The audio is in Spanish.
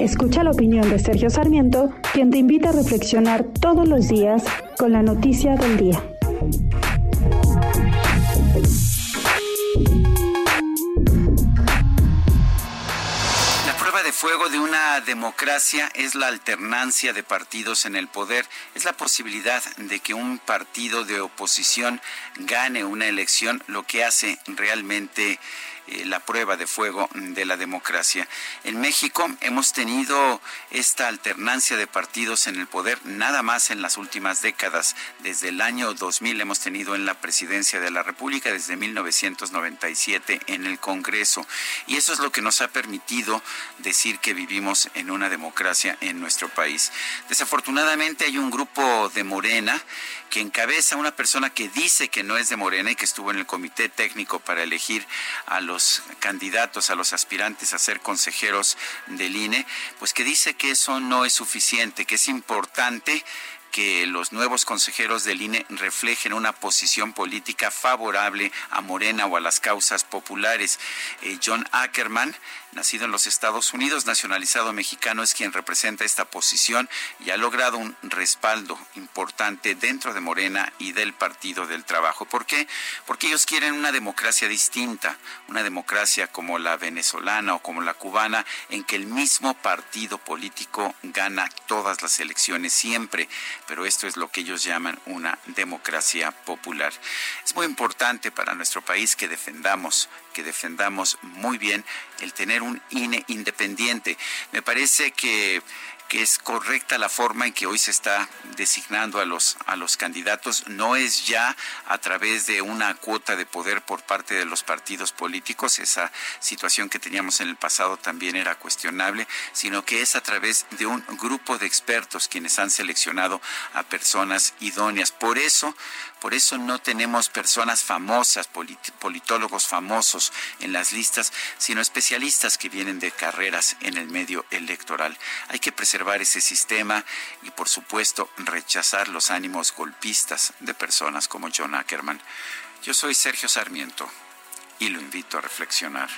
Escucha la opinión de Sergio Sarmiento, quien te invita a reflexionar todos los días con la noticia del día. de fuego de una democracia es la alternancia de partidos en el poder, es la posibilidad de que un partido de oposición gane una elección, lo que hace realmente eh, la prueba de fuego de la democracia. En México hemos tenido esta alternancia de partidos en el poder nada más en las últimas décadas. Desde el año 2000 hemos tenido en la presidencia de la República, desde 1997 en el Congreso. Y eso es lo que nos ha permitido decir que vivimos en una democracia en nuestro país. Desafortunadamente hay un grupo de Morena que encabeza una persona que dice que no es de Morena y que estuvo en el comité técnico para elegir a los candidatos, a los aspirantes a ser consejeros del INE, pues que dice que eso no es suficiente, que es importante que los nuevos consejeros del INE reflejen una posición política favorable a Morena o a las causas populares. Eh, John Ackerman nacido en los Estados Unidos, nacionalizado mexicano, es quien representa esta posición y ha logrado un respaldo importante dentro de Morena y del Partido del Trabajo. ¿Por qué? Porque ellos quieren una democracia distinta, una democracia como la venezolana o como la cubana, en que el mismo partido político gana todas las elecciones siempre, pero esto es lo que ellos llaman una democracia popular. Es muy importante para nuestro país que defendamos que defendamos muy bien el tener un INE independiente. Me parece que que es correcta la forma en que hoy se está designando a los a los candidatos no es ya a través de una cuota de poder por parte de los partidos políticos esa situación que teníamos en el pasado también era cuestionable sino que es a través de un grupo de expertos quienes han seleccionado a personas idóneas por eso por eso no tenemos personas famosas politólogos famosos en las listas sino especialistas que vienen de carreras en el medio electoral hay que preservar ese sistema y, por supuesto, rechazar los ánimos golpistas de personas como John Ackerman. Yo soy Sergio Sarmiento y lo invito a reflexionar.